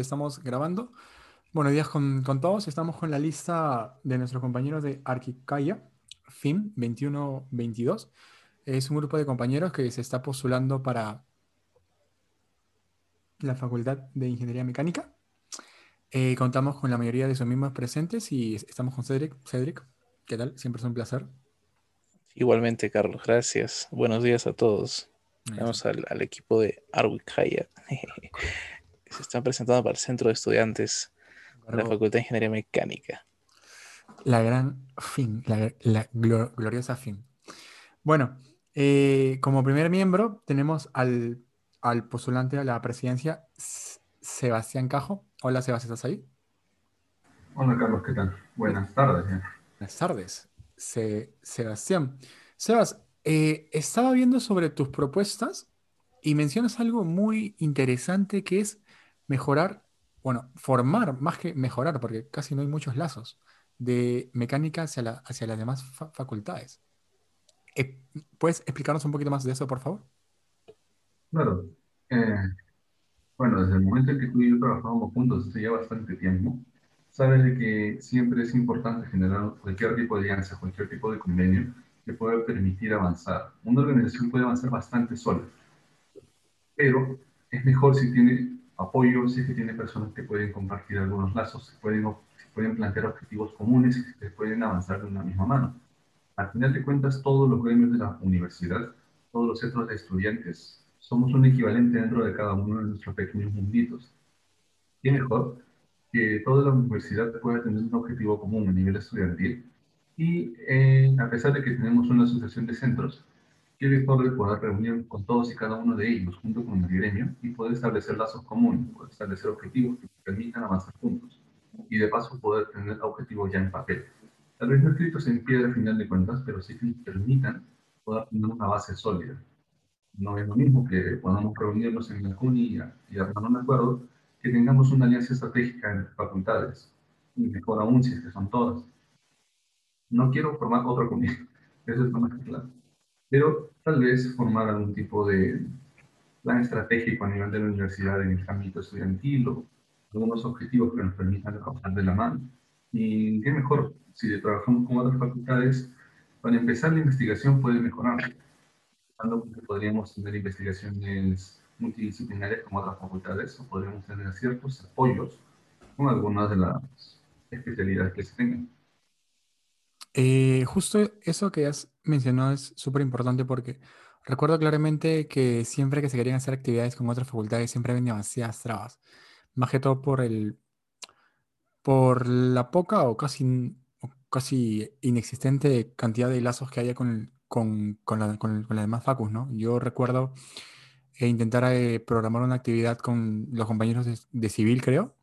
Estamos grabando. Buenos días con, todos. Estamos con la lista de nuestros compañeros de Arquicaya, FIM 2122. Es un grupo de compañeros que se está postulando para la Facultad de Ingeniería Mecánica. Eh, contamos con la mayoría de sus mismos presentes y estamos con Cedric. Cedric, ¿qué tal? Siempre es un placer. Igualmente, Carlos, gracias. Buenos días a todos. Vamos al, al, equipo de Arquicaya. Se están presentando para el centro de estudiantes de la Facultad de Ingeniería Mecánica. La gran fin, la, gloriosa fin. Bueno, eh, como primer miembro tenemos al, postulante a la presidencia, Sebastián Cajo. Hola, Sebastián, ¿estás ahí? Hola, Carlos, ¿qué tal? Buenas tardes. Buenas tardes, Sebastián. Sebas, eh, estaba viendo sobre tus propuestas y mencionas algo muy interesante que es mejorar, bueno, formar más que mejorar, porque casi no hay muchos lazos de mecánica hacia, la, hacia las demás facultades. Eh, ¿Puedes explicarnos un poquito más de eso, por favor? Claro. Eh, bueno, desde el momento en que tú y yo trabajamos juntos hace ya bastante tiempo, sabes de que siempre es importante generar cualquier tipo de alianza, cualquier tipo de convenio que pueda permitir avanzar. Una organización puede avanzar bastante sola, pero es mejor si tiene apoyo, es que tiene personas que pueden compartir algunos lazos, se pueden, pueden plantear objetivos comunes y se pueden avanzar de una misma mano. Al final de cuentas, todos los gremios de la universidad, todos los centros de estudiantes, somos un equivalente dentro de cada uno de nuestros pequeños munditos. Y mejor que toda la universidad pueda tener un objetivo común a nivel estudiantil y eh, a pesar de que tenemos una asociación de centros, qué mejor poder reunir con todos y cada uno de ellos junto con el gremio y poder establecer lazos comunes, poder establecer objetivos que permitan avanzar juntos y de paso poder tener objetivos ya en papel. Tal vez no escritos en piedra al final de cuentas, pero sí que permitan poder tener una base sólida. No es lo mismo que podamos reunirnos en la CUNY y, armar un acuerdo, que tengamos una alianza estratégica entre facultades, y mejor aún si es que son todas. No quiero formar otra CUNY, eso es lo más claro pero tal vez formar algún tipo de plan estratégico a nivel de la universidad en el ámbito estudiantil o algunos objetivos que nos permitan trabajar de la mano. Y qué mejor si trabajamos con otras facultades, para empezar la investigación puede mejorar. Podríamos tener investigaciones multidisciplinarias con otras facultades o podríamos tener ciertos apoyos con algunas de las especialidades que se tengan. Eh, justo eso que has mencionado es súper importante porque recuerdo claramente que siempre que se querían hacer actividades con otras facultades siempre había demasiadas trabas. Más que todo por el por la poca o casi, casi inexistente cantidad de lazos que haya con, con, con, la, las demás facus, ¿no? Yo recuerdo eh, intentar eh, programar una actividad con los compañeros de, civil, creo,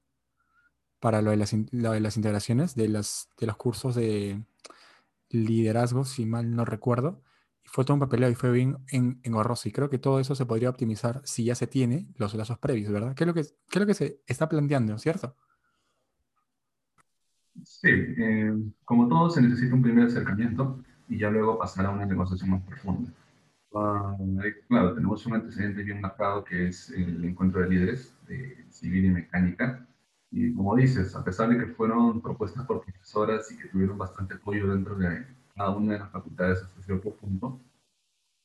para lo de las, lo de las integraciones de, las, de los cursos de, liderazgo, si mal no recuerdo, y fue todo un papeleo y fue bien en, en Y creo que todo eso se podría optimizar si ya se tiene los lazos previos, ¿verdad? ¿Qué es lo que, qué es lo que se está planteando, cierto? Sí, eh, como todo se necesita un primer acercamiento y ya luego pasar a una negociación más profunda. Ah, claro, tenemos un antecedente bien marcado que es el encuentro de líderes de civil y mecánica, y como dices, a pesar de que fueron propuestas por profesoras y que tuvieron bastante apoyo dentro de cada una de las facultades hasta cierto punto,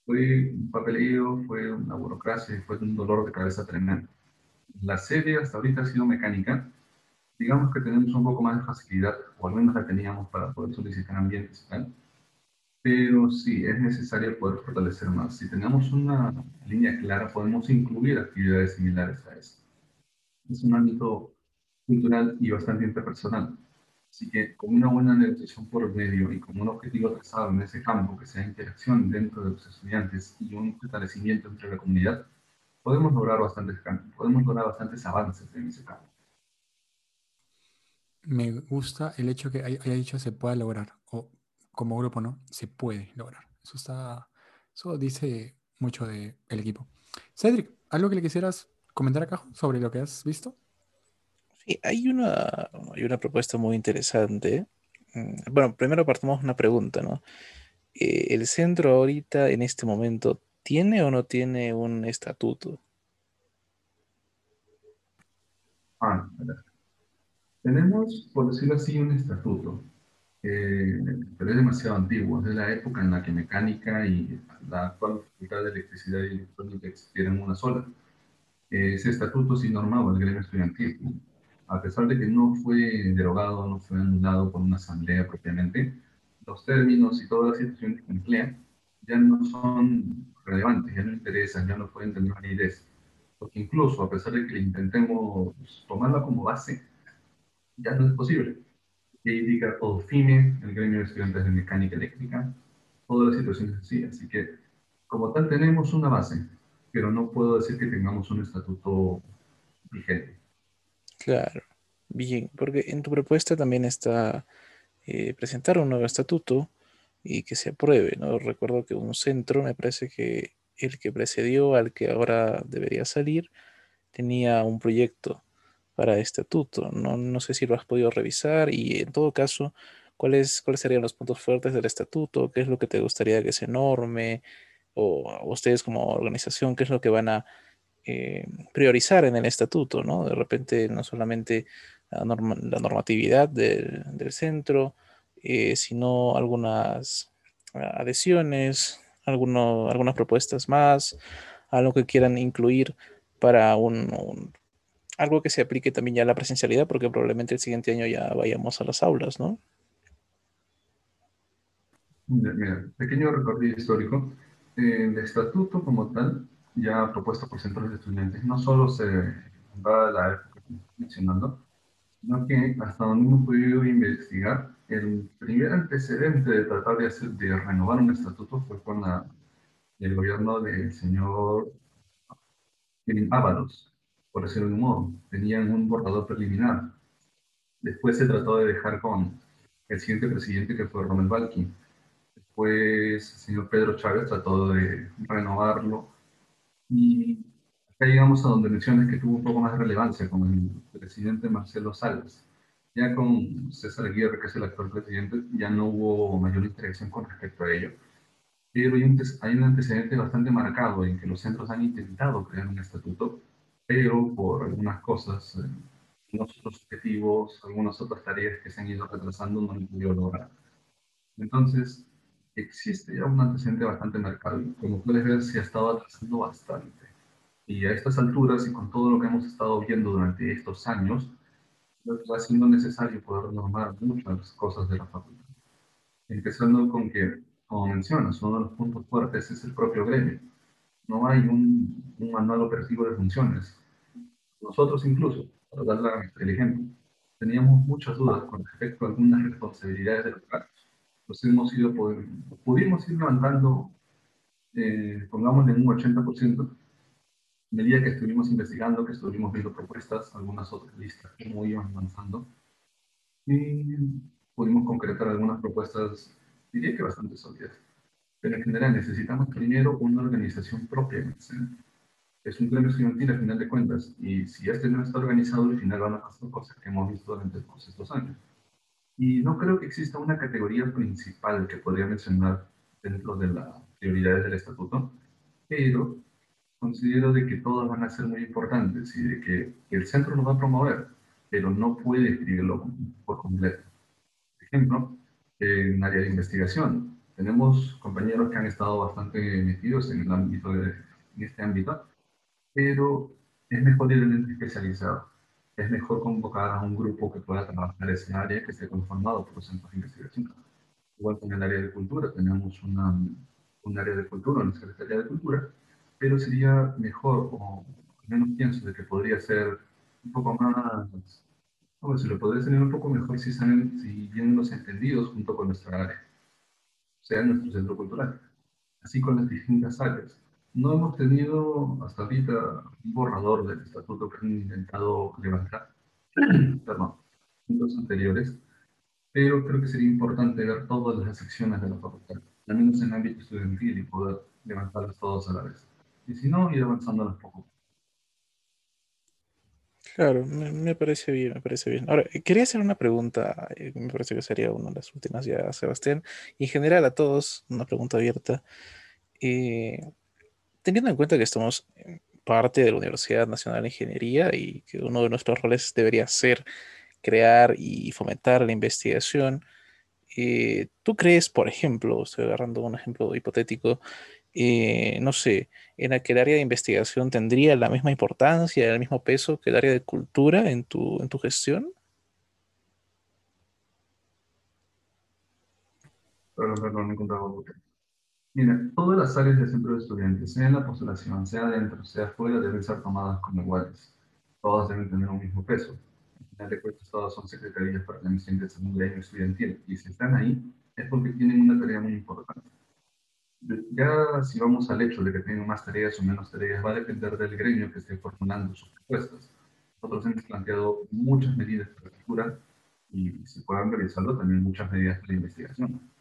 fue un papeleo, fue una burocracia y fue un dolor de cabeza tremendo. La sede hasta ahorita ha sido mecánica. Digamos que tenemos un poco más de facilidad, o al menos la teníamos para poder solicitar ambientes y tal. Pero sí, es necesario poder fortalecer más. Si tenemos una línea clara, podemos incluir actividades similares a esta. Es un ámbito cultural y bastante interpersonal. Así que con una buena negociación por medio y con un objetivo trazado en ese campo, que sea interacción dentro de los estudiantes y un fortalecimiento entre la comunidad, podemos lograr bastantes podemos lograr bastantes avances en ese campo. Me gusta el hecho que haya dicho se pueda lograr, o como grupo, ¿no? Se puede lograr. Eso está, eso dice mucho del equipo. Cedric, ¿algo que le quisieras comentar acá sobre lo que has visto? Sí, hay una, hay una propuesta muy interesante. Mm, bueno, primero partimos una pregunta, ¿no? Eh, ¿El centro ahorita, en este momento, tiene o no tiene un estatuto? Ah, tenemos, por decirlo así, un estatuto, pero es demasiado antiguo, es de la época en la que mecánica y la actual facultad de electricidad y electrónica existieran una sola. Ese estatuto sí normaba el gremio estudiantil, a pesar de que no fue derogado, no fue anulado por una asamblea propiamente, los términos y todas las situaciones que emplean ya no son relevantes, ya no interesan, ya no pueden tener validez. Porque incluso a pesar de que intentemos tomarla como base, ya no es posible. Que indica todo FIME, el gremio de estudiantes de mecánica eléctrica, todas las situaciones así. Así que, como tal, tenemos una base, pero no puedo decir que tengamos un estatuto vigente. Claro, bien, porque en tu propuesta también está eh, presentar un nuevo estatuto y que se apruebe, ¿no? Recuerdo que un centro, me parece que el que precedió al que ahora debería salir, tenía un proyecto para estatuto. No, no sé si lo has podido revisar y en todo caso, ¿cuáles, ¿cuáles serían los puntos fuertes del estatuto? ¿Qué es lo que te gustaría que se norme? O ustedes como organización, ¿qué es lo que van a eh, priorizar en el estatuto? ¿no? De repente no solamente la, normatividad del, centro, eh, sino algunas adhesiones, algunas propuestas más, algo que quieran incluir para un, algo que se aplique también ya a la presencialidad, porque probablemente el siguiente año ya vayamos a las aulas, ¿no? Mira, pequeño recorrido histórico. El estatuto como tal, ya propuesto por centros de estudiantes, no solo se va a la época mencionando, sino que hasta donde hemos podido investigar, el primer antecedente de tratar de, hacer, de renovar un estatuto fue con la, el gobierno del señor Ábalos, por decirlo de un modo. Tenían un borrador preliminar. Después se trató de dejar con el siguiente presidente que fue Rommel Balkin. Después el señor Pedro Chávez trató de renovarlo y acá llegamos a donde mencionas que tuvo un poco más de relevancia con el presidente Marcelo Salas. Ya con César Aguirre, que es el actual presidente, ya no hubo mayor interacción con respecto a ello. Pero hay un, hay un antecedente bastante marcado en que los centros han intentado crear un estatuto, pero por algunas cosas, eh, algunos otros objetivos, algunas otras tareas que se han ido retrasando, no han podido lograr. Entonces, existe ya un antecedente bastante marcado como puedes ver, se ha estado atrasando bastante. Y a estas alturas y con todo lo que hemos estado viendo durante estos años, va siendo necesario poder normar muchas cosas de la facultad. Empezando con que, como mencionas, uno de los puntos fuertes es el propio gremio. No hay un, un manual operativo de funciones. Nosotros incluso, para dar el ejemplo, teníamos muchas dudas con respecto a algunas responsabilidades de los cargos. Los hemos ido, pudimos ir levantando, eh, pongámosle un 80%, medida que estuvimos investigando, que estuvimos viendo propuestas, algunas otras listas, cómo iban avanzando, y pudimos concretar algunas propuestas, diría que bastante sólidas. Pero en general necesitamos primero una organización propia Es un gremio estudiantil al final de cuentas, y si este no está organizado, al final van a pasar cosas que hemos visto durante todos estos años. Y no creo que exista una categoría principal que podría mencionar dentro de las prioridades del estatuto, pero considero de que todas van a ser muy importantes y de que, el centro lo va a promover, pero no puede escribirlo por completo. Por ejemplo, en área de investigación, tenemos compañeros que han estado bastante metidos en, el ámbito de, en este ámbito, pero es mejor ir en el especializado. Es mejor convocar a un grupo que pueda trabajar ese área que esté conformado por los centros de investigación. Igual con el área de cultura, tenemos una, un área de cultura, una Secretaría de Cultura, pero sería mejor, o al menos pienso de que podría ser un poco más, ¿cómo se lo podría ser un poco mejor si, salen, si vienen los entendidos junto con nuestra área, o sea, nuestro centro cultural, así con las distintas áreas. No hemos tenido hasta ahorita un borrador del estatuto que han intentado levantar, perdón, los anteriores, pero creo que sería importante ver todas las secciones de la facultad, al menos en el ámbito estudiantil y poder levantarlas todas a la vez y si no, ir avanzando un poco. Claro, me, parece bien, me parece bien. Ahora, quería hacer una pregunta, eh, me parece que sería una de las últimas ya, Sebastián, y en general a todos, una pregunta abierta. Eh, teniendo en cuenta que estamos parte de la Universidad Nacional de Ingeniería y que uno de nuestros roles debería ser crear y fomentar la investigación. Eh, ¿Tú crees, por ejemplo, estoy agarrando un ejemplo hipotético, eh, no sé, en que el área de investigación tendría la misma importancia, el mismo peso que el área de cultura en tu, en tu gestión? Perdón, perdón, me Mira, todas las áreas de centro de estudiantes, sea en la postulación, sea dentro, sea fuera, deben ser tomadas como iguales. Todas deben tener un mismo peso. Al final de cuentas, todas son secretarías pertenecientes a un gremio estudiantil. Y si están ahí, es porque tienen una tarea muy importante. Ya si vamos al hecho de que tengan más tareas o menos tareas, va a depender del gremio que esté formulando sus propuestas. Nosotros hemos planteado muchas medidas para la cultura y si puedan revisarlo, también muchas medidas para la investigación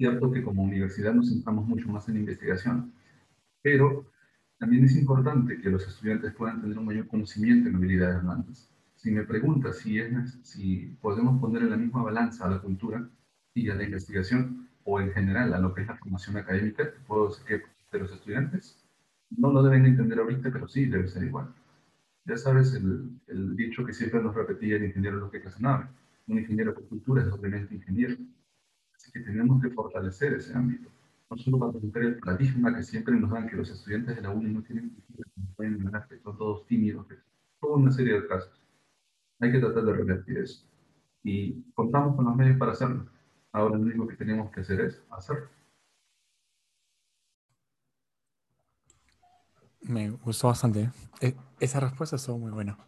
cierto que como universidad nos centramos mucho más en investigación, pero también es importante que los estudiantes puedan tener un mayor conocimiento en habilidades blandas. Si me preguntas si, es, si podemos poner en la misma balanza a la cultura y a la investigación, o en general a lo que es la formación académica, puedo decir que de los estudiantes no lo deben entender ahorita, pero sí debe ser igual. Ya sabes el, el dicho que siempre nos repetía el ingeniero lo que nave. Un ingeniero por cultura es obviamente ingeniero Así que tenemos que fortalecer ese ámbito. No solo para romper el paradigma que siempre nos dan que los estudiantes de la UNI no tienen ganar, que son todos tímidos, que toda una serie de casos. Hay que tratar de revertir eso. Y contamos con los medios para hacerlo. Ahora lo único que tenemos que hacer es hacerlo. Me gustó bastante. ¿eh? E, esa respuesta estuvo muy buena.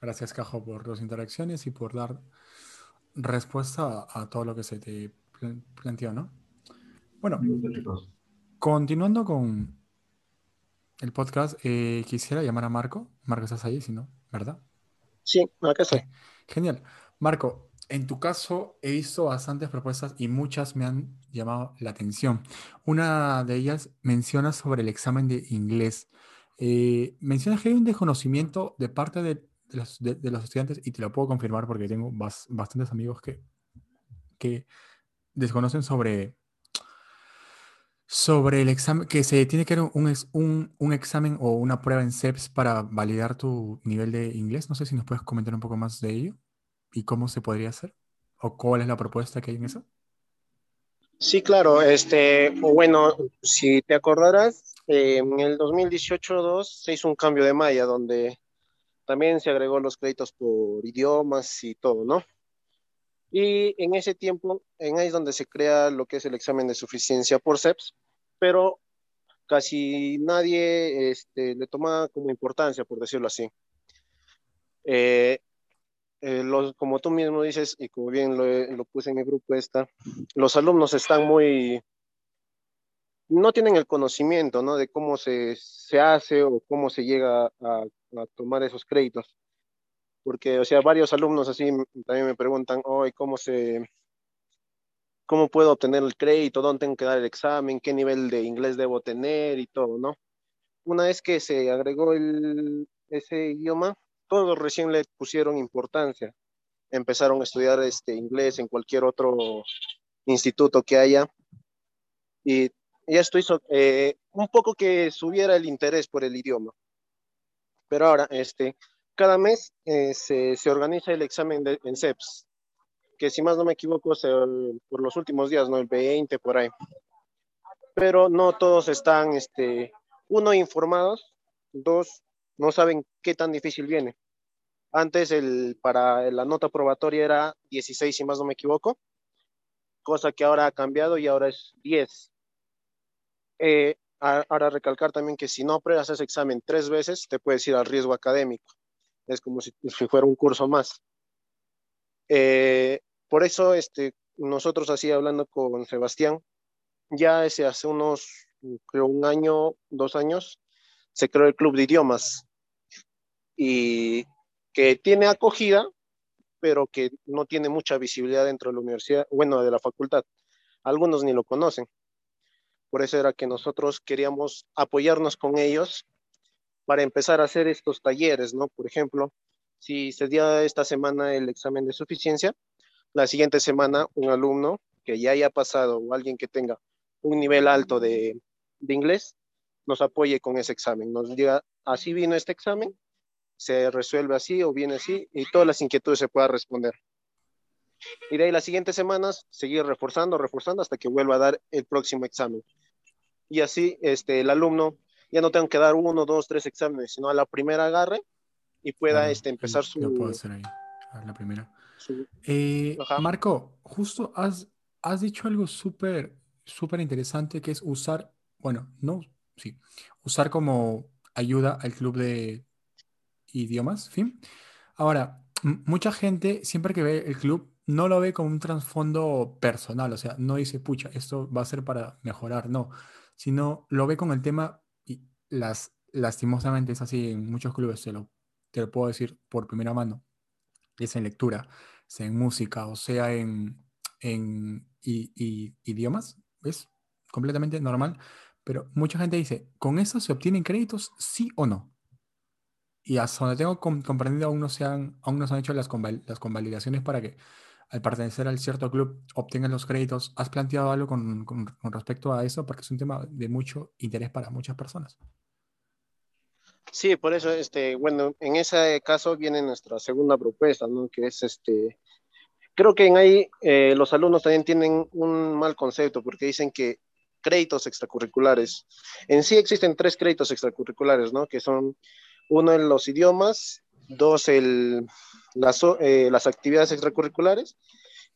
Gracias, Cajo, por las interacciones y por dar respuesta a todo lo que se te planteó, ¿no? Bueno, continuando con el podcast, eh, quisiera llamar a Marco. Marco, estás ahí, si no, ¿verdad? Sí, acá estoy. Genial. Marco, en tu caso he visto bastantes propuestas y muchas me han llamado la atención. Una de ellas menciona sobre el examen de inglés. Eh, menciona que hay un desconocimiento de parte de, los, estudiantes y te lo puedo confirmar porque tengo bastantes amigos que, desconocen sobre, el examen, que se tiene que un, un, examen o una prueba en CEPS para validar tu nivel de inglés. No sé si nos puedes comentar un poco más de ello y cómo se podría hacer o cuál es la propuesta que hay en eso. Sí, claro. Este, bueno, si te acordarás, en el 2018-2 se hizo un cambio de malla donde también se agregó los créditos por idiomas y todo, ¿no? Y en ese tiempo, en ahí es donde se crea lo que es el examen de suficiencia por CEPS, pero casi nadie este, le toma como importancia, por decirlo así. Eh, eh, los, como tú mismo dices, y como bien lo, lo, puse en mi grupo esta, los alumnos están muy, no tienen el conocimiento, ¿no? De cómo se, se hace o cómo se llega a, a tomar esos créditos porque, o sea, varios alumnos así también me preguntan, hoy ¿cómo se, cómo puedo obtener el crédito? ¿Dónde tengo que dar el examen? ¿Qué nivel de inglés debo tener? Y todo, ¿no? Una vez que se agregó el, ese idioma, todos recién le pusieron importancia. Empezaron a estudiar este inglés en cualquier otro instituto que haya. Y, y esto hizo eh, un poco que subiera el interés por el idioma. Pero ahora, este, cada mes eh, se, se, organiza el examen de, en CEPS, que si más no me equivoco, es por los últimos días, ¿no? El 20 por ahí. Pero no todos están, este, uno, informados, dos, no saben qué tan difícil viene. Antes el, para la nota probatoria era 16, si más no me equivoco, cosa que ahora ha cambiado y ahora es 10. Eh, ahora recalcar también que si no apruebas ese examen tres veces, te puedes ir al riesgo académico es como si, fuera un curso más. Eh, por eso este, nosotros así hablando con Sebastián, ya hace unos, creo un año, dos años, se creó el Club de Idiomas y que tiene acogida, pero que no tiene mucha visibilidad dentro de la universidad, bueno, de la facultad. Algunos ni lo conocen. Por eso era que nosotros queríamos apoyarnos con ellos para empezar a hacer estos talleres, ¿no? Por ejemplo, si se dio esta semana el examen de suficiencia, la siguiente semana un alumno que ya haya pasado o alguien que tenga un nivel alto de, inglés nos apoye con ese examen. Nos diga, así vino este examen, se resuelve así o viene así, y todas las inquietudes se puedan responder. Y de ahí las siguientes semanas seguir reforzando, reforzando hasta que vuelva a dar el próximo examen. Y así este, el alumno ya no tenga que dar uno, dos, tres exámenes, sino a la primera agarre y pueda este, empezar su... Lo puedo hacer ahí, a la primera. Eh, Marco, justo has, has dicho algo súper, súper interesante que es usar, bueno, no, sí, usar como ayuda al club de idiomas, ¿fin? Ahora, mucha gente, siempre que ve el club, no lo ve como un trasfondo personal, o sea, no dice, pucha, esto va a ser para mejorar, no, sino lo ve con el tema, y las, lastimosamente es así en muchos clubes, te lo, te lo puedo decir por primera mano, es en lectura, sea en música, o sea en, en idiomas, es completamente normal, pero mucha gente dice, ¿con eso se obtienen créditos, sí o no? Y hasta donde tengo comprendido, aún no, se han, aún no se han hecho las, las convalidaciones para que al pertenecer al cierto club obtengan los créditos. ¿Has planteado algo con, respecto a eso? Porque es un tema de mucho interés para muchas personas. Sí, por eso, este, bueno, en ese caso viene nuestra segunda propuesta, ¿no? Que es este, creo que en ahí eh, los alumnos también tienen un mal concepto porque dicen que créditos extracurriculares. En sí existen tres créditos extracurriculares, ¿no? Que son uno en los idiomas, dos el, las, eh, las actividades extracurriculares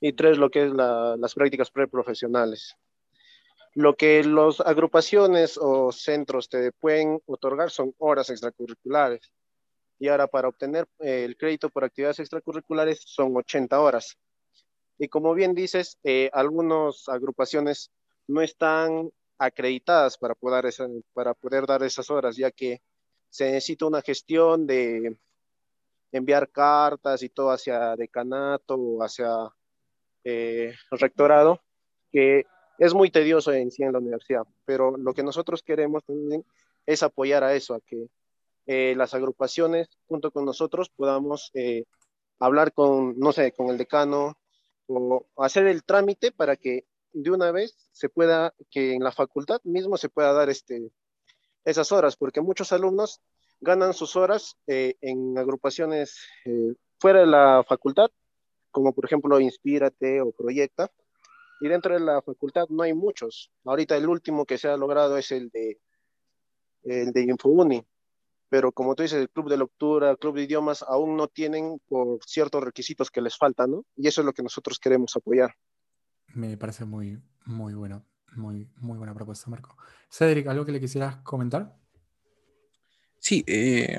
y tres lo que es las prácticas preprofesionales. Lo que las agrupaciones o centros te pueden otorgar son horas extracurriculares. Y ahora para obtener eh, el crédito por actividades extracurriculares son 80 horas. Y como bien dices, eh, algunas agrupaciones no están acreditadas para poder, para poder dar esas horas, ya que se necesita una gestión de enviar cartas y todo hacia decanato o hacia eh, rectorado, que es muy tedioso en sí en la universidad, pero lo que nosotros queremos también es apoyar a eso, a que eh, las agrupaciones junto con nosotros podamos eh, hablar con, no sé, con el decano o hacer el trámite para que de una vez se pueda, que en la facultad mismo se pueda dar este, esas horas, porque muchos alumnos ganan sus horas eh, en agrupaciones eh, fuera de la facultad, como por ejemplo Inspírate o Proyecta, y dentro de la facultad no hay muchos. Ahorita el último que se ha logrado es el de, el de InfoUni, pero como tú dices, el club de lectura, el club de idiomas aún no tienen por ciertos requisitos que les faltan, ¿no? Y eso es lo que nosotros queremos apoyar. Me parece muy, muy bueno, muy, muy buena propuesta, Marco. Cedric, ¿algo que le quisieras comentar? Sí, eh,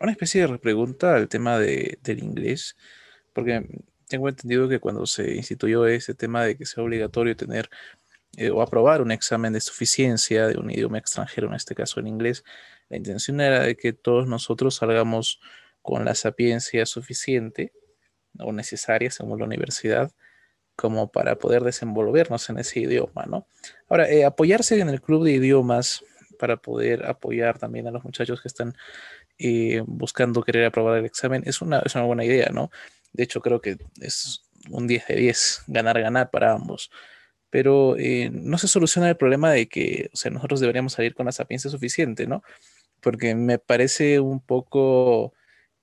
una especie de pregunta al tema del inglés, porque tengo entendido que cuando se instituyó ese tema de que sea obligatorio tener eh, o aprobar un examen de suficiencia de un idioma extranjero, en este caso en inglés, la intención era de que todos nosotros salgamos con la sapiencia suficiente o necesaria según la universidad como para poder desenvolvernos en ese idioma, ¿no? Ahora, eh, apoyarse en el club de idiomas para poder apoyar también a los muchachos que están eh, buscando querer aprobar el examen, es una, es una buena idea, ¿no? De hecho, creo que es un 10 de 10, ganar, ganar para ambos. Pero eh, no se soluciona el problema de que, o sea, nosotros deberíamos salir con la sapiencia suficiente, ¿no? Porque me parece un poco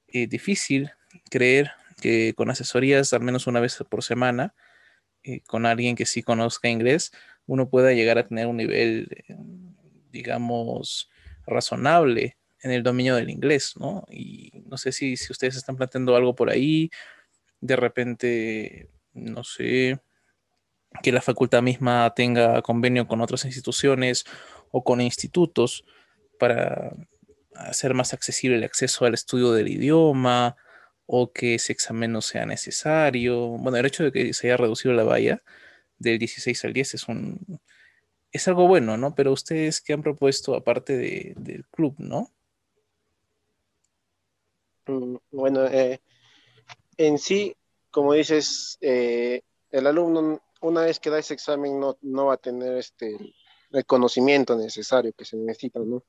difícil creer que con asesorías al menos una vez por semana, con alguien que sí conozca inglés, uno pueda llegar a tener un nivel digamos, razonable en el dominio del inglés, ¿no? Y no sé si, si ustedes están planteando algo por ahí, de repente, no sé, que la facultad misma tenga convenio con otras instituciones o con institutos para hacer más accesible el acceso al estudio del idioma o que ese examen no sea necesario. Bueno, el hecho de que se haya reducido la valla del 16 al 10 es un, es algo bueno, ¿no? Pero ustedes, ¿qué han propuesto aparte del club, no? Mm, bueno, eh, en sí, como dices, eh, el alumno una vez que da ese examen no, no va a tener este, el conocimiento necesario que se necesita, ¿no?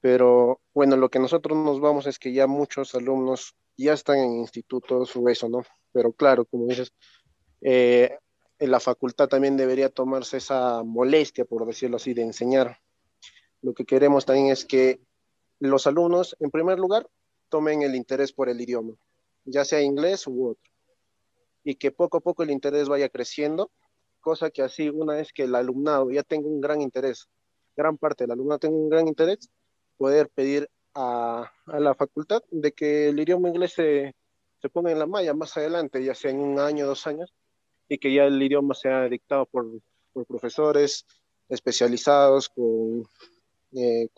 Pero bueno, lo que nosotros nos vamos es que ya muchos alumnos ya están en institutos o eso, ¿no? Pero claro, como dices, eh, la facultad también debería tomarse esa molestia, por decirlo así, de enseñar. lo que queremos también es que los alumnos, en primer lugar, tomen el interés por el idioma, ya sea inglés u otro, y que poco a poco el interés vaya creciendo, cosa que así una vez que el alumnado ya tenga un gran interés, gran parte del alumnado tenga un gran interés, poder pedir a, la facultad de que el idioma inglés se, se ponga en la malla más adelante, ya sea en un año, dos años, y que ya el idioma sea dictado por, por profesores especializados con, eh,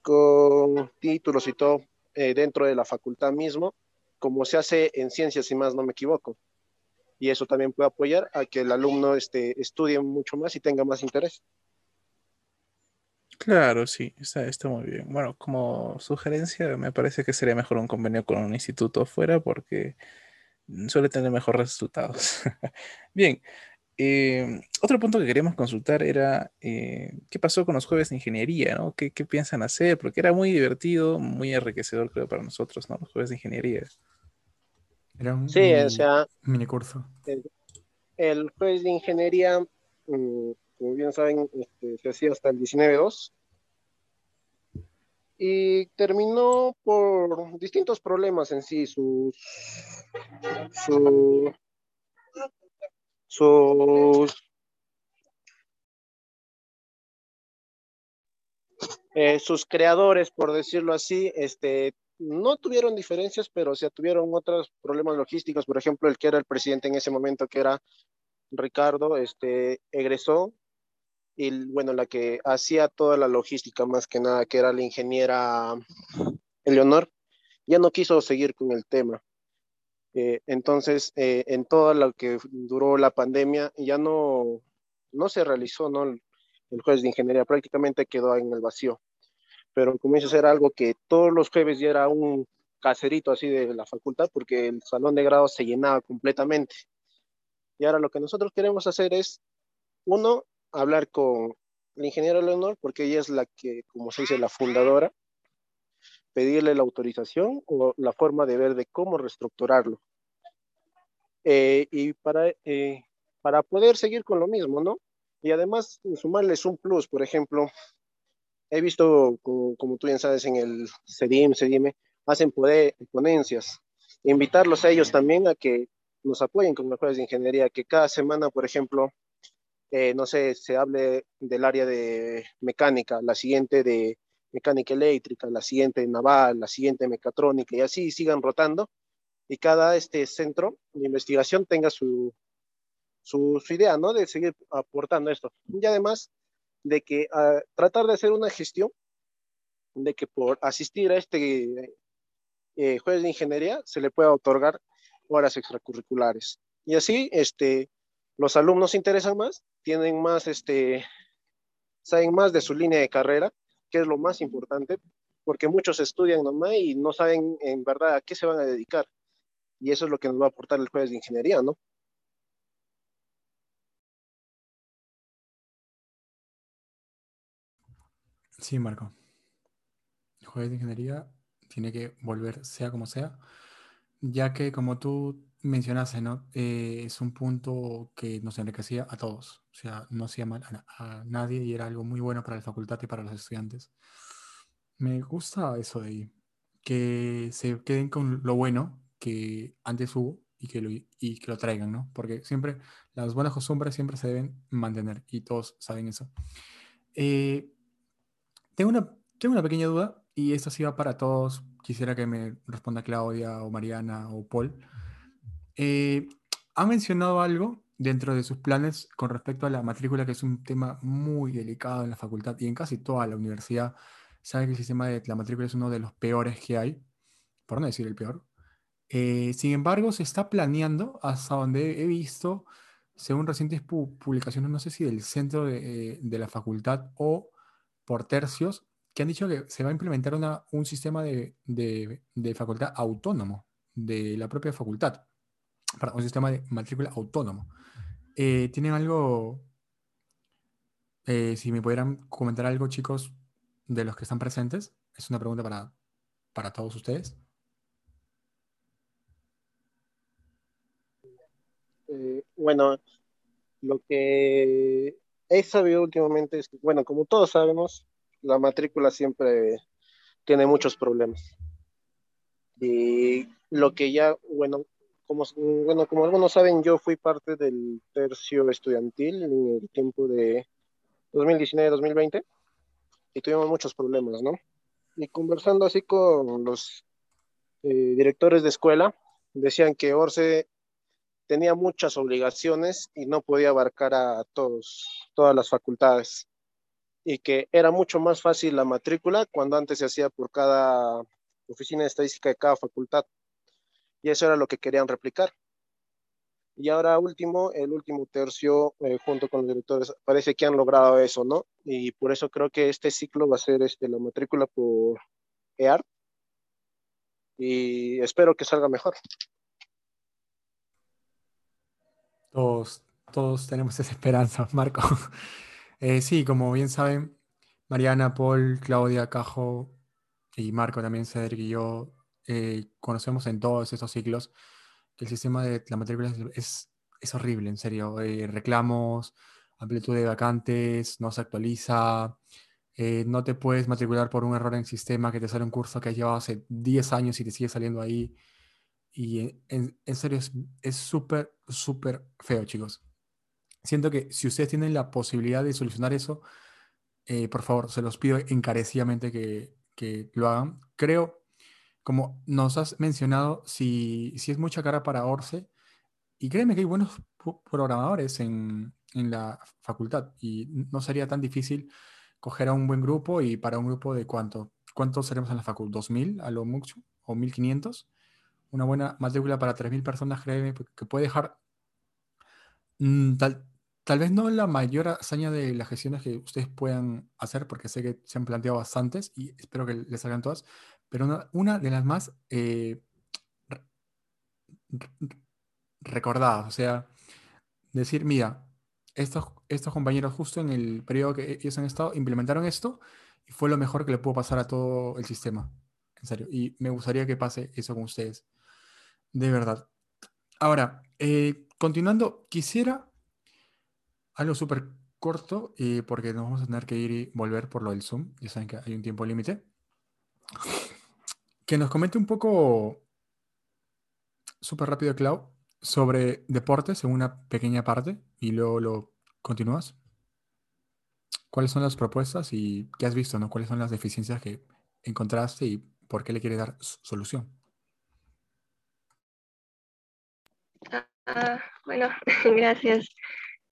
con, títulos y todo eh, dentro de la facultad mismo, como se hace en ciencias y más, no me equivoco. Y eso también puede apoyar a que el alumno este, estudie mucho más y tenga más interés. Claro, sí, está, está muy bien. Bueno, como sugerencia, me parece que sería mejor un convenio con un instituto afuera porque suele tener mejores resultados. bien, eh, otro punto que queríamos consultar era eh, qué pasó con los jueves de ingeniería, ¿no? ¿Qué, piensan hacer? Porque era muy divertido, muy enriquecedor, creo, para nosotros, ¿no? Los jueves de ingeniería. Era un sí, o sea, mini curso. El, jueves de ingeniería mm, como bien saben, este, se hacía hasta el 19-2. Y terminó por distintos problemas en sí, sus, sus, eh, sus creadores, por decirlo así, este, no tuvieron diferencias, pero se tuvieron otros problemas logísticos. Por ejemplo, el que era el presidente en ese momento, que era Ricardo, este, egresó y bueno, la que hacía toda la logística más que nada, que era la ingeniera Eleonor, ya no quiso seguir con el tema. Eh, entonces, eh, en todo lo que duró la pandemia, ya no, no se realizó ¿no? el, jueves de ingeniería, prácticamente quedó en el vacío. Pero como dices, era algo que todos los jueves ya era un caserito así de la facultad, porque el salón de grado se llenaba completamente. Y ahora lo que nosotros queremos hacer es, uno, hablar con la ingeniera Leonor, porque ella es la que, como se dice, la fundadora, pedirle la autorización o la forma de ver de cómo reestructurarlo. Eh, y para, eh, para poder seguir con lo mismo, ¿no? Y además sumarles un plus, por ejemplo, he visto, como, tú bien sabes, en el CEDIM, CEDIME, hacen poder, ponencias. Invitarlos a ellos también a que nos apoyen con mejores de ingeniería, que cada semana, por ejemplo, eh, no sé, se hable del área de mecánica, la siguiente de mecánica eléctrica, la siguiente naval, la siguiente mecatrónica, y así sigan rotando, y cada este centro de investigación tenga su, su, idea, ¿no? De seguir aportando esto. Y además de que ah, tratar de hacer una gestión de que por asistir a este eh, jueves de ingeniería se le pueda otorgar horas extracurriculares. Y así, este, los alumnos se interesan más tienen más, este, saben más de su línea de carrera, que es lo más importante, porque muchos estudian nomás y no saben en verdad a qué se van a dedicar. Y eso es lo que nos va a aportar el jueves de ingeniería, ¿no? Sí, Marco. El jueves de ingeniería tiene que volver, sea como sea, ya que como tú mencionaste, ¿no? Eh, es un punto que nos enriquecía a todos, o sea, no hacía mal a, nadie y era algo muy bueno para la facultad y para los estudiantes. Me gusta eso de ahí, que se queden con lo bueno que antes hubo y que lo, y que lo traigan, ¿no? Porque siempre las buenas costumbres siempre se deben mantener y todos saben eso. Eh, tengo, una, tengo una pequeña duda y esto sí va para todos. Quisiera que me responda Claudia o Mariana o Paul. Eh, ha mencionado algo dentro de sus planes con respecto a la matrícula, que es un tema muy delicado en la facultad y en casi toda la universidad. Sabe que el sistema de la matrícula es uno de los peores que hay, por no decir el peor. Eh, sin embargo, se está planeando, hasta donde he visto, según recientes publicaciones, no sé si del centro de, eh, la facultad o por tercios, que han dicho que se va a implementar un sistema de, de facultad autónomo de la propia facultad para un sistema de matrícula autónomo. Eh, ¿Tienen algo, eh, si me pudieran comentar algo, chicos, de los que están presentes? Es una pregunta para, para todos ustedes. Eh, bueno, lo que he sabido últimamente, bueno, como todos sabemos, la matrícula siempre tiene muchos problemas. Y lo que ya, bueno, como, bueno, como algunos saben, yo fui parte del tercio estudiantil en el tiempo de 2019-2020 y tuvimos muchos problemas, ¿no? Y conversando así con los eh, directores de escuela, decían que Orce tenía muchas obligaciones y no podía abarcar a todos, todas las facultades. Y que era mucho más fácil la matrícula cuando antes se hacía por cada oficina de estadística de cada facultad. Y eso era lo que querían replicar. Y ahora último, el último tercio, eh, junto con los directores, parece que han logrado eso, ¿no? Y por eso creo que este ciclo va a ser este, la matrícula por EAR. Y espero que salga mejor. Todos, todos tenemos esa esperanza, Marco. Eh, sí, como bien saben, Mariana, Paul, Claudia, Cajo y Marco también, Cedric y yo eh, conocemos en todos estos ciclos que el sistema de la matrícula es, es horrible, en serio. Eh, reclamos, amplitud de vacantes, no se actualiza, no te puedes matricular por un error en el sistema que te sale un curso que has llevado hace 10 años y te sigue saliendo ahí. Y en, serio, es súper, súper feo, chicos. Siento que si ustedes tienen la posibilidad de solucionar eso, eh, por favor, se los pido encarecidamente que, que, lo hagan. Creo, como nos has mencionado, si, si es mucha cara para Orce, y créeme que hay buenos programadores en, en la facultad y no sería tan difícil coger a un buen grupo y para un grupo de cuánto, ¿cuántos seremos en la facultad? ¿2.000 a lo mucho? ¿O 1.500? una buena matrícula para 3.000 personas, créeme, que puede dejar mm, tal, tal vez no la mayor hazaña de las gestiones que ustedes puedan hacer, porque sé que se han planteado bastantes y espero que les salgan todas, pero una, de las más eh, recordadas, o sea, decir, mira, estos, estos compañeros justo en el periodo que ellos han estado implementaron esto y fue lo mejor que le pudo pasar a todo el sistema. En serio. Y me gustaría que pase eso con ustedes. De verdad. Ahora, eh, continuando, quisiera algo súper corto, y porque nos vamos a tener que ir y volver por lo del Zoom. Ya saben que hay un tiempo límite. Que nos comente un poco, súper rápido, Clau, sobre deportes en una pequeña parte y luego lo continúas. ¿Cuáles son las propuestas y qué has visto, no? ¿Cuáles son las deficiencias que encontraste y por qué le quieres dar solución? Ah, bueno, gracias.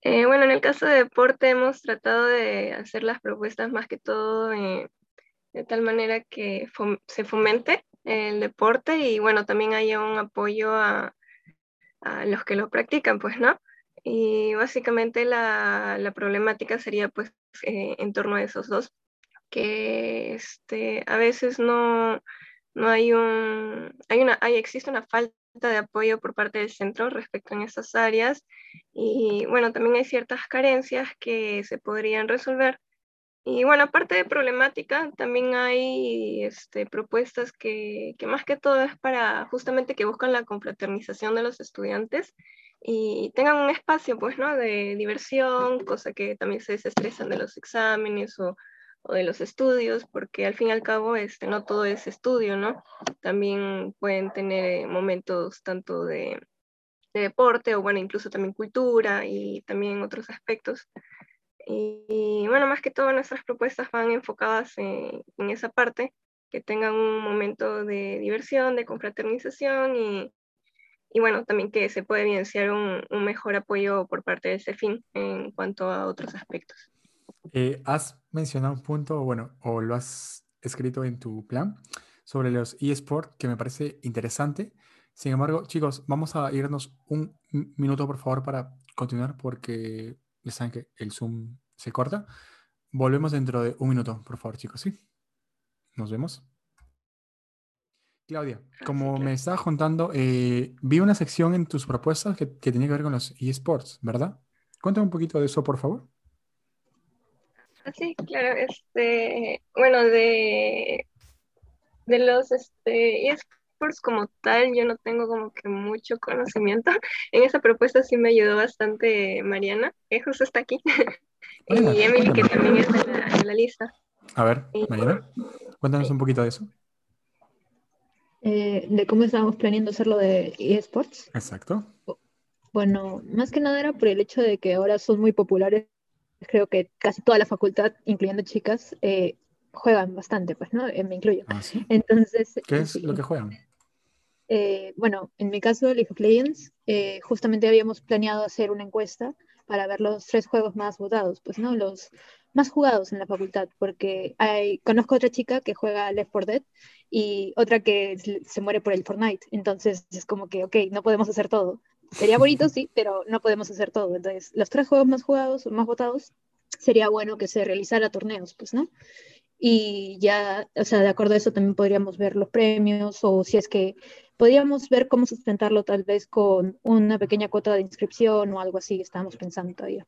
Eh, bueno, en el caso de deporte hemos tratado de hacer las propuestas más que todo de tal manera que se fomente el deporte y bueno, también haya un apoyo a, los que lo practican, pues, ¿no? Y básicamente la, problemática sería pues eh, en torno a esos dos, que este, a veces no, no hay un, hay una, hay, existe una falta de apoyo por parte del centro respecto en estas áreas y bueno, también hay ciertas carencias que se podrían resolver. Y bueno, aparte de problemática, también hay este, propuestas que, que más que todo es para justamente que buscan la confraternización de los estudiantes y tengan un espacio, pues, ¿no? De diversión, cosa que también se desestresan de los exámenes o o de los estudios, porque al fin y al cabo este, no todo es estudio, ¿no? También pueden tener momentos tanto de, deporte o bueno, incluso también cultura y también otros aspectos. Y, bueno, más que todo nuestras propuestas van enfocadas en, esa parte, que tengan un momento de diversión, de confraternización y, y bueno, también que se puede evidenciar un, un mejor apoyo por parte de ese fin en cuanto a otros aspectos. Eh, has mencionado un punto, bueno, o lo has escrito en tu plan sobre los eSports que me parece interesante. Sin embargo, chicos, vamos a irnos un minuto, por favor, para continuar, porque ya saben que el Zoom se corta. Volvemos dentro de un minuto, por favor, chicos, ¿sí? Nos vemos. Claudia, ah, como me estabas contando, eh, vi una sección en tus propuestas que, que tenía que ver con los eSports, ¿verdad? Cuéntame un poquito de eso, por favor. Sí, claro, este, bueno, de, de los este, esports como tal, yo no tengo como que mucho conocimiento. En esa propuesta sí me ayudó bastante Mariana, que justo está aquí. y Emily, que también está en la, lista. A ver, Mariana, cuéntanos un poquito de eso. Eh, de cómo estábamos planeando hacerlo de eSports. Exacto. Bueno, más que nada era por el hecho de que ahora son muy populares. Creo que casi toda la facultad, incluyendo chicas, eh, juegan bastante, pues, ¿no? Eh, me incluyo. ¿Ah, sí? Entonces. ¿Qué es lo que juegan? bueno, en mi caso, League of Legends, justamente habíamos planeado hacer una encuesta para ver los tres juegos más votados, pues, ¿no? Los más jugados en la facultad, porque hay, conozco otra chica que juega Left 4 Dead y otra que se muere por el Fortnite. Entonces es como que, ok, no podemos hacer todo. Sería bonito, sí, pero no podemos hacer todo. Entonces, los tres juegos más jugados, más votados, sería bueno que se realizara torneos, pues, ¿no? Y ya, o sea, de acuerdo a eso también podríamos ver los premios o si es que podríamos ver cómo sustentarlo tal vez con una pequeña cuota de inscripción o algo así, estamos pensando todavía.